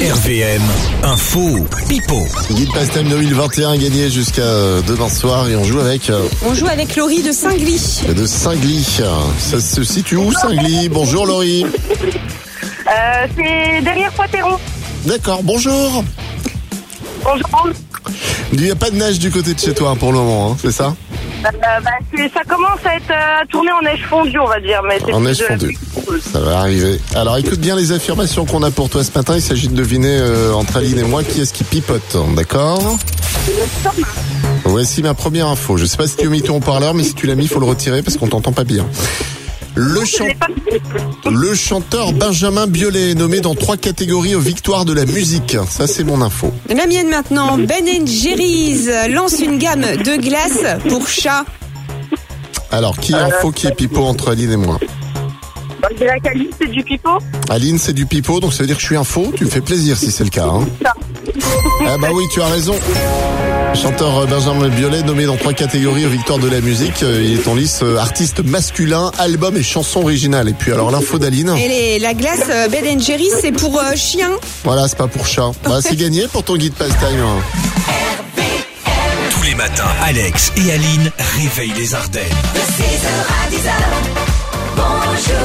RVM, info, pipo. Guide Pastime 2021 gagné jusqu'à euh, demain soir et on joue avec euh, On joue avec Laurie de Saint-Gly. de Saint-Gly. Ça se situe où Saint-Gly Bonjour Laurie. Euh, c'est derrière Poitéron. D'accord, bonjour. Bonjour. Il n'y a pas de neige du côté de chez toi hein, pour le moment, hein, c'est ça? Euh, bah, ça commence à être euh, à tourner en neige fondue, on va dire. Mais En neige de- fondue. Ça va arriver. Alors écoute bien les affirmations qu'on a pour toi ce matin. Il s'agit de deviner euh, entre Aline et moi qui est-ce qui pipote, d'accord? Voici ma première info. Je sais pas si tu as mis ton haut-parleur, mais si tu l'as mis, il faut le retirer parce qu'on t'entend pas bien. Le, chan- chanteur Benjamin Biolay est nommé dans trois catégories aux victoires de la musique. Ça, c'est mon info. La mienne maintenant, Ben Jerry's lance une gamme de glace pour chat. Alors, qui est info, qui est pipeau entre Aline et moi? Je dirais qu'Alice, c'est du pipeau. Aline, c'est du pipeau, donc ça veut dire que je suis info. Tu me fais plaisir si c'est le cas. Hein. Ça. Ah bah oui, tu as raison. Chanteur euh, Benjamin Biolay nommé dans trois catégories aux victoires de la musique. Euh, Il est en lice euh, artiste masculin, album et chanson originale. Et puis alors l'info d'Aline. Et les- la glace euh, Ben Jerry's, c'est pour euh, chien. Voilà, c'est pas pour chat. Bah, c'est gagné pour ton guide pastime. Tous les matins, Alex et Aline réveillent les Ardennes. De 6h à 10h, bonjour